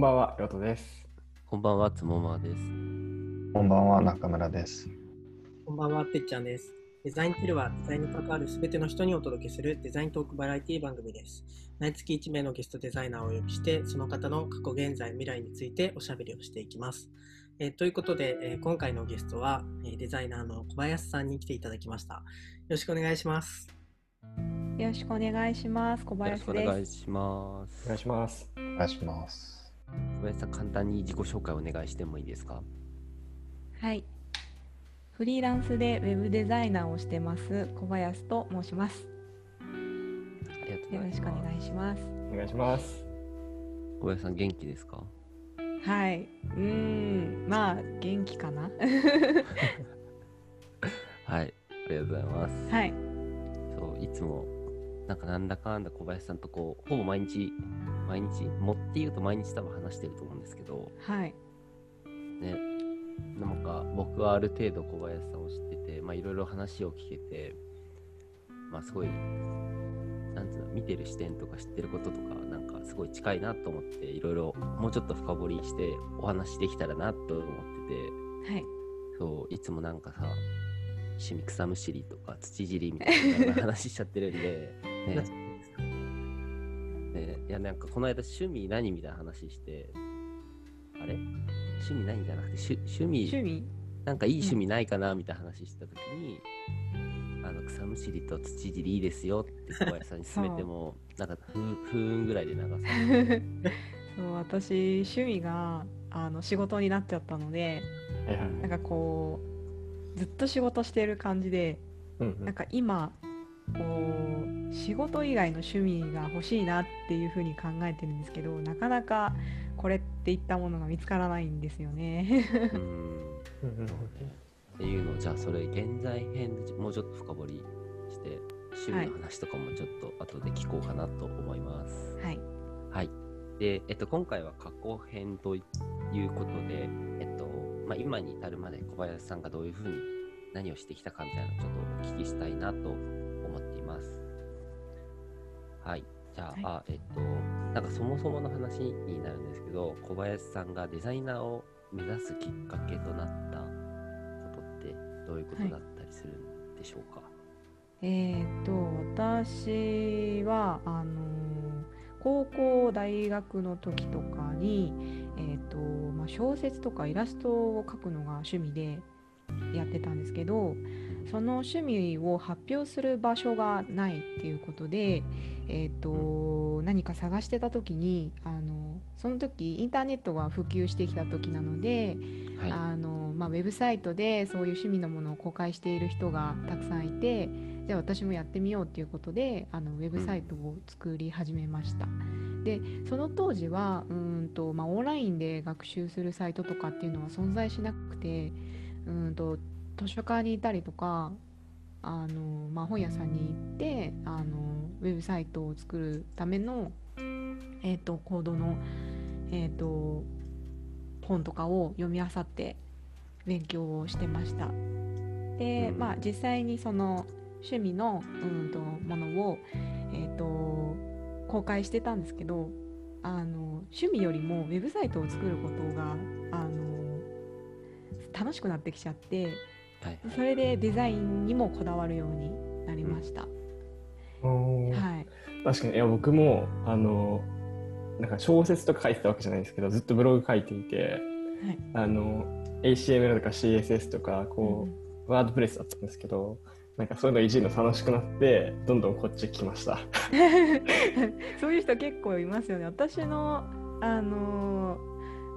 んばんは、りょうとです。こんばんは、つもまです。こんばんは、中村です。こんばんは、てっちゃんです。デザインティルはデザインに関わるすべての人にお届けするデザイントークバラエティ番組です。毎月1名のゲストデザイナーをお呼びして、その方の過去、現在、未来についておしゃべりをしていきます。えーということで、えー今回のゲストは、えーデザイナーの小林さんに来ていただきました。よろしくお願いします。よろしくお願いします。小よろしくお林です。願いします。お願いします。お願いします。小林さん、簡単に自己紹介お願いしてもいいですか？はい。フリーランスでウェブデザイナーをしてます小林と申します。ありがとうございます。よろしくお願いします。お願いします。小林さん、元気ですか？はい。うーん、まあ元気かな？はい、ありがとうございます。はい。そう、いつも、なんかなんだかんだ小林さんとこう、ほぼ毎日、毎日、もって言うと毎日多分話してると思うんですけど、はい。ね、なんか僕はある程度小林さんを知ってて、まあいろいろ話を聞けて、まあすごい、なんつうの、見てる視点とか知ってることとか、なんかすごい近いなと思って、いろいろもうちょっと深掘りしてお話できたらなと思ってて、はい。そう、いつもなんかさ、趣味草むしりとか土尻りみたいな話しちゃってるんで、ね ね、いやなんかこの間趣味何みたいな話して、あれ？趣味何じゃなくて趣趣味趣味？なんかいい趣味ないかなみたいな話したときに、あの草むしりと土尻りいいですよって小林さんに勧めても、なんかふ不運ぐらいで流さ そう私趣味があの仕事になっちゃったので、はいはい。なんかこうずっと仕事してる感じで、うんうん。なんか今こう仕事以外の趣味が欲しいなっていうふうに考えてるんですけどなかなかこれっていったものが見つからないんですよね。うーん。うんうんっていうのをじゃあそれ現在編でもうちょっと深掘りして趣味の話とかもちょっと後で聞こうかなと思います。はい、はい。で、えっと、今回は過去編ということで、えっと、まあ、今に至るまで小林さんがどういうふうに何をしてきたかみたいなのをちょっとお聞きしたいなと思っています。はい。じゃあ、はいあえっと、なんかそもそもの話になるんですけど、小林さんがデザイナーを目指すきっかけとなったことってどういうことだったりするんでしょうか、えーっと私はあの高校大学の時とかに、えーっとまあ、小説とかイラストを描くのが趣味でやってたんですけどその趣味を発表する場所がないっていうことで、えーっと何か探してた時にあのその時インターネットが普及してきた時なので、はい。あのまあ、ウェブサイトでそういう趣味のものを公開している人がたくさんいてじゃあ私もやってみようっていうことであのウェブサイトを作り始めました。でその当時はうーんと、まあ、オンラインで学習するサイトとかっていうのは存在しなくてうーんと図書館にいたりとかあの、まあ、本屋さんに行ってあのウェブサイトを作るための、えー、とコードの、えー、と本とかを読み漁って勉強をしてました。で、うんまあ実際にその趣味のうんとものを、えー、と公開してたんですけどあの趣味よりもウェブサイトを作ることがあの楽しくなってきちゃってはい。それでデザインにもこだわるようになりました。おーはい、確かに、いや、僕も、あの、なんか小説とか書いてたわけじゃないんですけど、ずっとブログ書いていて、はいあの、HTML とか CSS とか、こう、ワードプレスだったんですけど、なんかそういうのいじるの楽しくなって、どんどんこっち来ました。そういう人結構いますよね。私の、あのー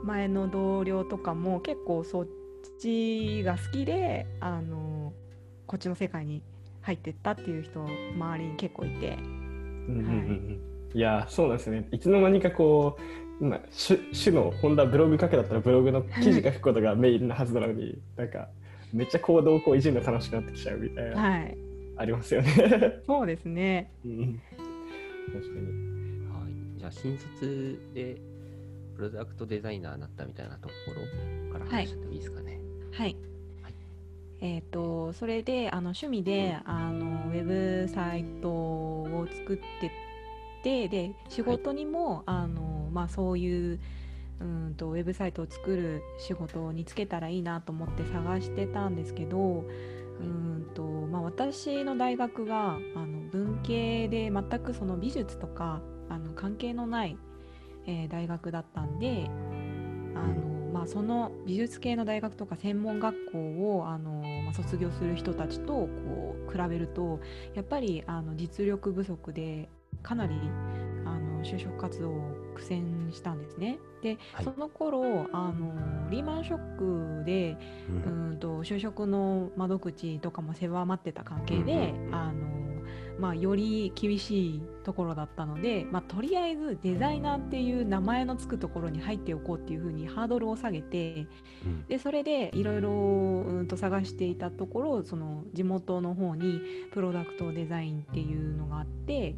前の同僚とかも結構そっちが好きで、あのーこっちの世界に入ってったっていう人周りに結構いて、うんうんうんうんいや、そうなんですね。いつの間にかこう、今、主主の本田ブログ書けだったらブログの記事書くことがメインなはずなのに、なんか、めっちゃ行動をこういじるの楽しくなってきちゃうみたいな、はい、ありますよね。そうですね。うん確かに。はい。じゃあ、新卒でプロダクトデザイナーになったみたいなところから話しちゃってもいいですかね。はい。はい。えっ、とそれであの趣味であのウェブサイトを作っててで仕事にも、あのまあそういうううんとウェブサイトを作る仕事に就けたらいいなと思って探してたんですけどうんと、まあ、私の大学があの文系で全くその美術とかあの関係のない、えー大学だったんであの、まあ、その美術系の大学とか専門学校をあの、まあ、卒業する人たちとこう比べるとやっぱりあの実力不足でかなりあの就職活動を苦戦したんですね。で、はい。その頃あのリーマンショックでううんんと就職の窓口とかも狭まってた関係で、うんうんうん。あのまあ、より厳しいところだったので、まあ、とりあえずデザイナーっていう名前のつくところに入っておこうっていうふうにハードルを下げてうんでそれでいろいろ探していたところその地元の方にプロダクトデザインっていうのがあって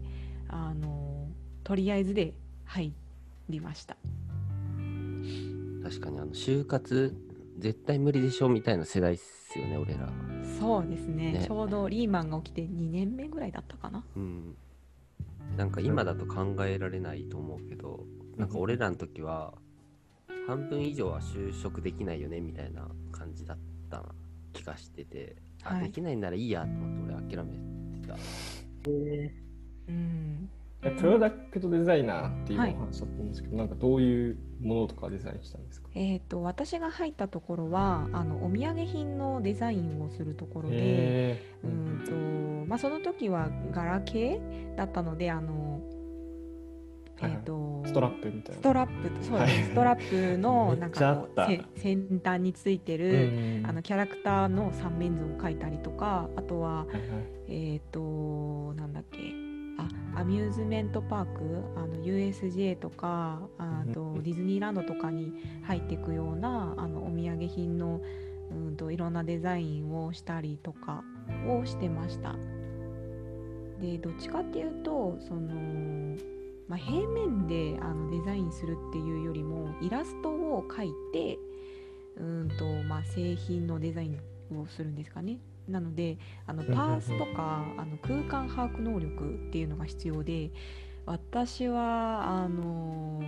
あのとりあえずで入りました。確かにあの就活絶対無理でしょみたいな世代っすよね俺ら。そうですねねちょうどリーマンが起きて2年目ぐらいだったかな。うん。なんか今だと考えられないと思うけど、なんか俺らの時は半分以上は就職できないよねみたいな感じだった気がしてて、あ、はいできないならいいやと思って俺諦めてた。えうんえプロダクトデザイナーっていうおはい話だったんですけど、なんかどういうものとかデザインしたんですか？えー、と私が入ったところはあのお土産品のデザインをするところで、へうーんとまあ、その時はガラケーだったのであの、えはいはい。ーとストラップみたいな。ストラップそうです、はい。ストラップの なんかこうせ先端についてうる、んあのキャラクターの三面図を描いたりとかあとははいはい。えっ、となんだっけあアミューズメントパークあの USJ とかあとうんディズニーランドとかに入っていくようなあのお土産品のうんといろんなデザインをしたりとかをしてました。でどっちかっていうとその、まあ、平面であのデザインするっていうよりもイラストを描いてうんと、まあ、製品のデザインをするんですかね。なのであのパースとかあの空間把握能力っていうのが必要で私はあの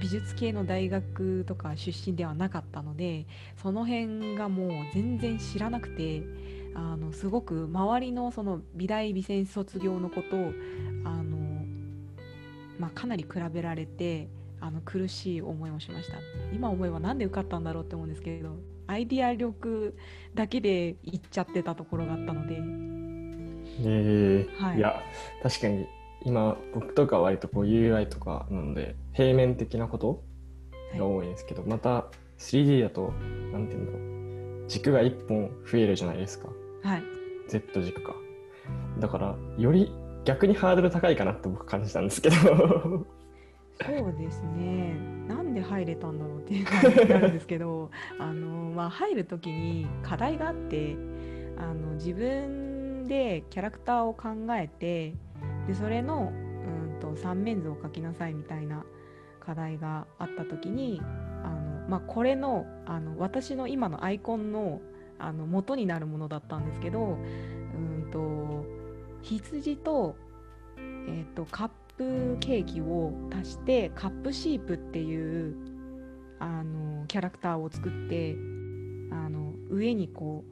美術系の大学とか出身ではなかったのでその辺がもう全然知らなくてあのすごく周りのその美大美専卒業の子とあの、まあ、かなり比べられてあの苦しい思いをしました。今思えばなんで受かったんだろうって思うんですけどアイディア力だけで行っちゃってたところがあったので。えー。はい。いや確かに今僕とかは割とこう UI とかなので平面的なことが多いんですけど、また 3D だとなんていうんだろう軸が1本増えるじゃないですか。はい。Z 軸かだからより逆にハードル高いかなって僕感じたんですけど。そうですねなんで入れたんだろうっていう感じになるんですけど あの、まあ、入る時に課題があってあの自分でキャラクターを考えてでそれのうんと三面図を描きなさいみたいな課題があった時にあの、まあ、これのあの私の今のアイコンのあの元になるものだったんですけどうんと羊と,、えー、とカップケーキを足してカップシープっていうあのキャラクターを作ってあの上にこ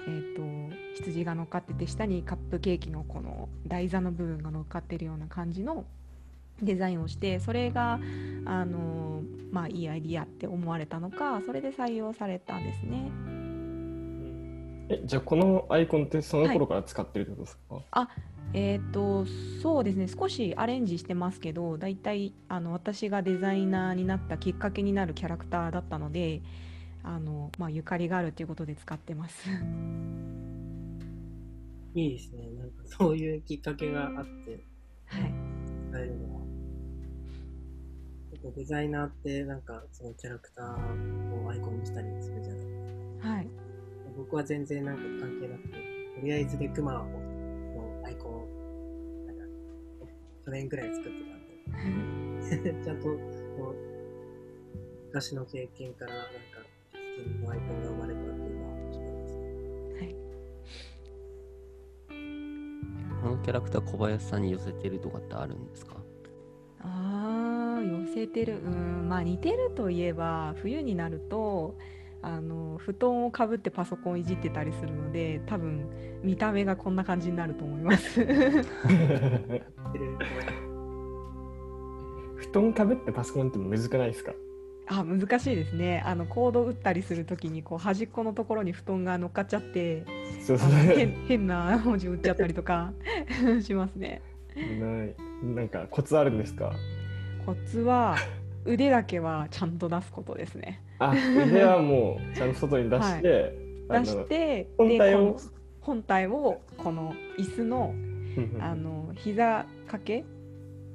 う、えー、と羊が乗っかってて下にカップケーキのこの台座の部分が乗っかってるような感じのデザインをしてそれがあの、まあ、いいアイディアって思われたのかそれで採用されたんですね。えじゃあこのアイコンってその頃から使ってるってことですか、えー、とそうですね少しアレンジしてますけどだいたいあの私がデザイナーになったきっかけになるキャラクターだったのであの、まあ、ゆかりがあるということで使ってます。いいですね。なんかそういうきっかけがあってはい、使えるのは。結構デザイナーってなんかそのキャラクターをアイコンにしたりするじゃないですか。はい、僕は全然なんか関係なくて、とりあえずでクマのアイコンを、なんか、去年ぐらい作ってたんで、ちゃんとこう、昔の経験からなんか、自分のアイコンが生まれたっていうのは面白いですね。はいこのキャラクター小林さんに寄せてるとかってあるんですか？あー寄せてる。うーんまあ似てるといえば冬になるとあの布団をかぶってパソコンいじってたりするので多分見た目がこんな感じになると思います。布団かぶってパソコンってむずくないですか？あ難しいですね。あのコード打ったりするときにこう端っこのところに布団が乗っかっちゃってそうそう。変な文字打っちゃったりとか しますね。ない。なんかコツあるんですか？コツは腕だけはちゃんと出すことですね。あ腕はもうちゃんと外に出して、あの出して本体を？でこの本体をこの椅子のあの膝掛け？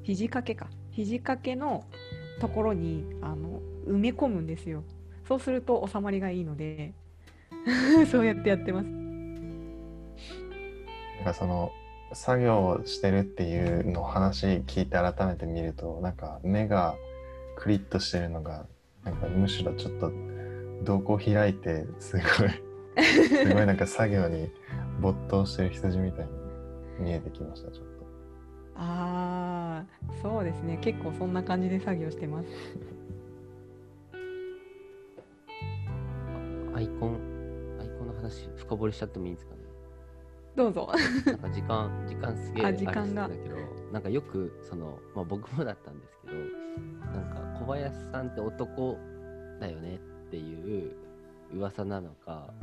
肘掛けか。肘掛けのところにあの埋め込むんですよ。そうすると収まりがいいので そうやってやってます。なんかその作業をしてるっていうのを話聞いて改めて見るとなんか目がクリッとしてるのがなんかむしろちょっと瞳孔開いてすごい すごいなんか作業に没頭してる羊みたいに見えてきましたちょっと。あーそうですね結構そんな感じで作業してますアイコン、アイコンの話深掘りしちゃってもいいんですかね？どうぞなんか時間、時間すげえああれして時間がたけど、なんかよく、その、まあ僕もだったんですけど、なんか小林さんって男だよねっていう噂なのか、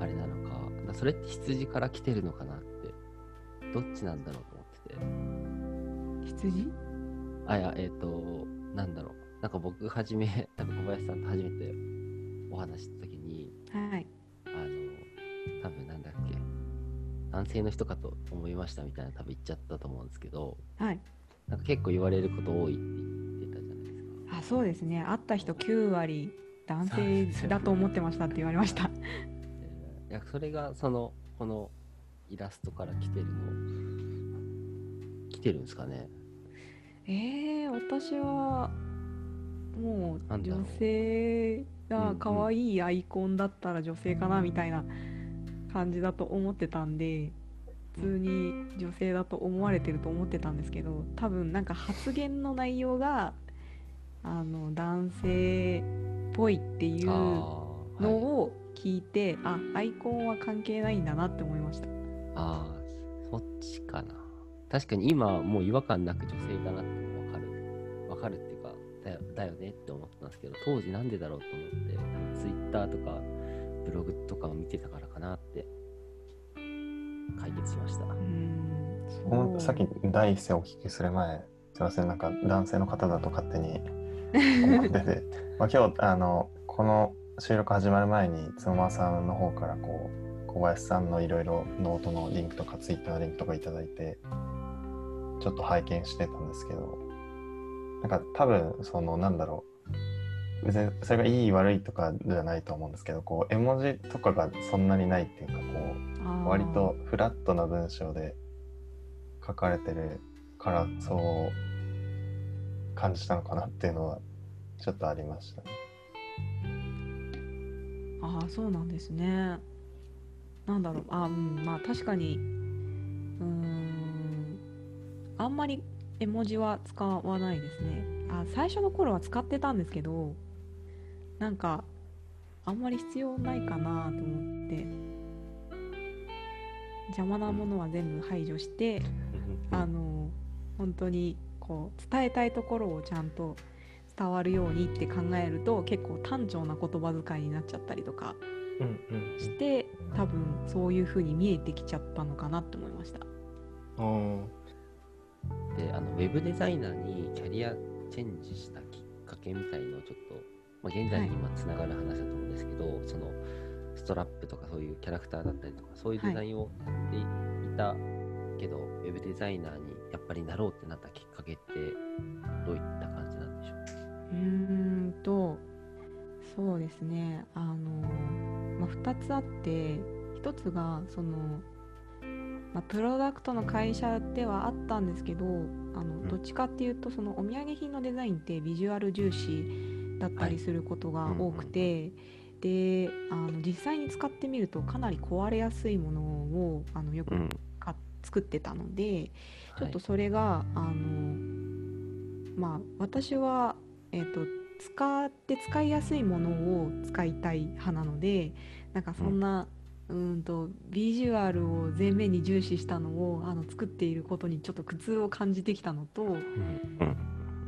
あれなのか、かそれって羊から来てるのかなって、どっちなんだろうと思ってて。羊？あ、いや、えっ、と、なんだろう。なんか僕はじめ、多分小林さんと初めてお話しした時に、はいあの、多分なんだっけ、男性の人かと思いましたみたいな多分言っちゃったと思うんですけど、はいなんか結構言われること多いってそうですね。会った人9割男性だと思ってましたって言われました。で いや、それがその、このイラストから来てるの、来てるんですかね？えー、私はもう女性が可愛いアイコンだったら女性かなみたいな感じだと思ってたんで普通に女性だと思われてると思ってたんですけど多分なんか発言の内容があの男性っぽいっていうあのを聞いて、あアイコンは関係ないんだなって思いましたああ、そっちかな。確かに今もう違和感なく女性だなってわかる。わかるっていうかだよ、だよねって思ってたんですけど、当時なんでだろうと思って、ツイッターとかブログとかを見てたからかなって解決しました。うーんそうほんさっき第一声お聞きする前すいませんなんか男性の方だと勝手に思ってて、まあ、今日あのこの収録始まる前につまさんの方からこう小林さんのいろいろノートのリンクとかツイッターのリンクとかいただいてちょっと拝見してたんですけどなんか多分そのなんだろう。別にそれがいい悪いとかじゃないと思うんですけどこう絵文字とかがそんなにないっていうかこう割とフラットな文章で書かれてるからそう感じたのかなっていうのはちょっとありましたね。ああそうなんですね。なんだろうあうんまあ確かにうーんあんまり絵文字は使わないですね。あ最初の頃は使ってたんですけどなんかあんまり必要ないかなと思って邪魔なものは全部排除してあの本当にこう伝えたいところをちゃんと伝わるようにって考えると結構単調な言葉遣いになっちゃったりとかうんうんして多分そういう風に見えてきちゃったのかなって思いました。で、あの、ウェブデザイナーにキャリアチェンジしたきっかけみたいのをちょっと、まあ、現在に今つながる話だと思うんですけど、その、ストラップとかそういうキャラクターだったりとか、そういうデザインをやっていたけど、ウェブデザイナーにやっぱりなろうってなったきっかけって、どういった感じなんでしょう？うーんとそうですね。あの、まあ、2つあって1つがその、まあ、プロダクトの会社ではあったんですけどあのん。どっちかっていうとそのお土産品のデザインってビジュアル重視だったりすることが多くて、であの実際に使ってみるとかなり壊れやすいものをあのよく作ってたので、ちょっとはいそれが、あのまあ私はえー、と使って使いやすいものを使いたい派なのでなんかそんな、うんとビジュアルを前面に重視したのをあの作っていることにちょっと苦痛を感じてきたのとうん。うん。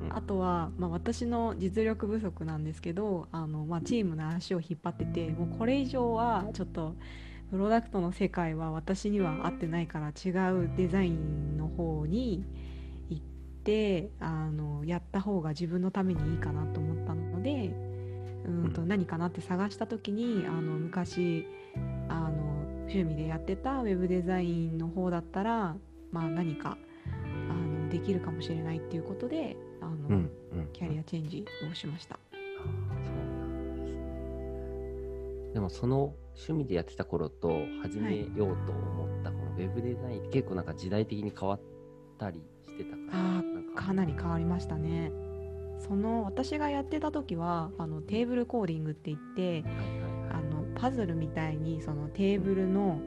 あとは、まあ、私の実力不足なんですけどあの、まあ、チームの足を引っ張っててもうこれ以上はちょっとプロダクトの世界は私には合ってないから違うデザインの方に行ってあのやった方が自分のためにいいかなと思ったのでうんとうん。何かなって探した時にあの昔あの趣味でやってたウェブデザインの方だったら、まあ、何かあのできるかもしれないっていうことであの、うんうんキャリアチェンジをしました。でもその趣味でやってた頃と始めようと思ったこのウェブデザインって結構なんか時代的に変わったりしてたからあか。かなり変わりましたね。その私がやってた時はあのテーブルコーディングって言ってはいはいはい。あのパズルみたいにそのテーブルの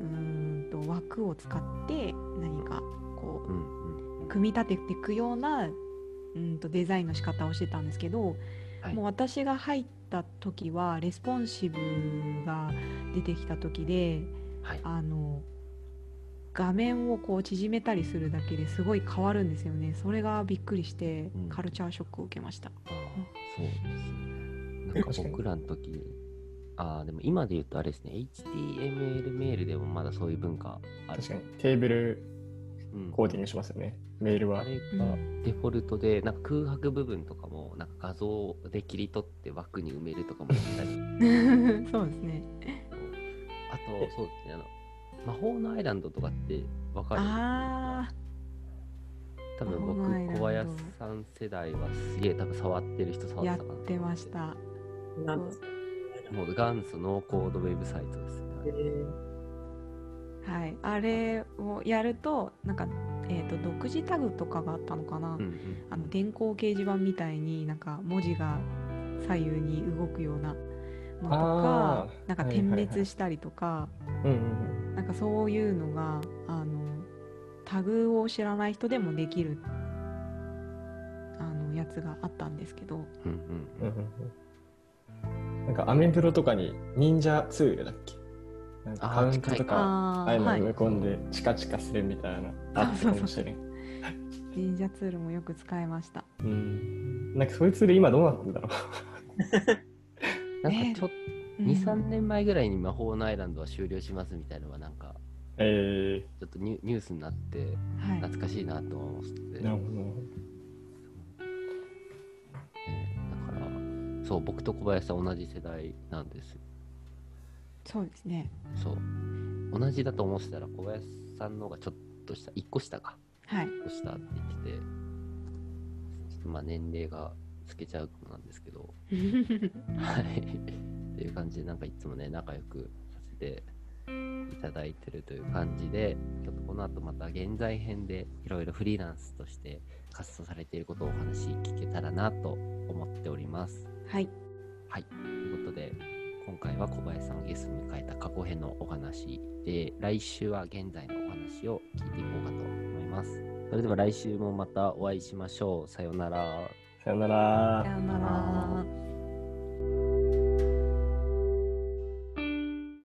うーんと枠を使って何かこううん組み立てていくようなうんとデザインの仕方をしてたんですけど、はい。もう私が入った時はレスポンシブが出てきた時ではい。あの画面をこう縮めたりするだけですごい変わるんですよね。それがびっくりしてうん。カルチャーショックを受けました、あーそうですね。なんか僕らの時に、ああ、でも今で言うとあれですね、HTML メールでもまだそういう文化ある。確かに。テーブルうん。コーディングしますよね。メールは。あ。れうがんデフォルトで、なんか空白部分とかも、なんか画像で切り取って枠に埋めるとかもやったり、そうですね。あと、そうですね、あの、魔法のアイランドとかってわかる？あ多分僕、魔法のアイランド小林さん世代はすげえ多分触ってる人触ってたかなと思って。ました。もう元祖ノーコードウェブサイトですね。ーはい。あれをやるとなんか、えー、と独自タグとかがあったのかな、うんうん。あの電光掲示板みたいになんか文字が左右に動くようなのとかなんかはいはいはい点滅したりとか、うんうんなんかそういうのがあのタグを知らない人でもできるあのやつがあったんですけど。うんうん。なんかアメブロとかに忍者ツールだっけ？なんかカウントとかああいうの埋め込んでチカチカするみたいなあったかもしれん。忍者ツールもよく使いましたうん。なんかそういうツール今どうなってんだろ なんかちょっと、うん2、3年前ぐらいに魔法のアイランドは終了しますみたいなのがなんか、う。えちょっとニュニュースになってはい懐かしいなと思って、ー、なるほど。えーだから、そう、僕と小林さん同じ世代なんですよ。そうですねそう。同じだと思ってたら小林さんの方がちょっとした、1個下か。はい1個下って言ってて、ちょっとまあ年齢がつけちゃうかもなんですけど、はい。っていう感じで、なんかいつもね、仲良くさせていただいてるという感じで、ちょっとこの後また現在編でいろいろフリーランスとして活動されていることをお話聞けたらなと思っております。はいはい。ということで、今回は小林さんをゲストに迎えた過去編のお話で、来週は現在のお話を聞いていこうかと思います。それでは来週もまたお会いしましょう。さようなら。さよならさ。ようなら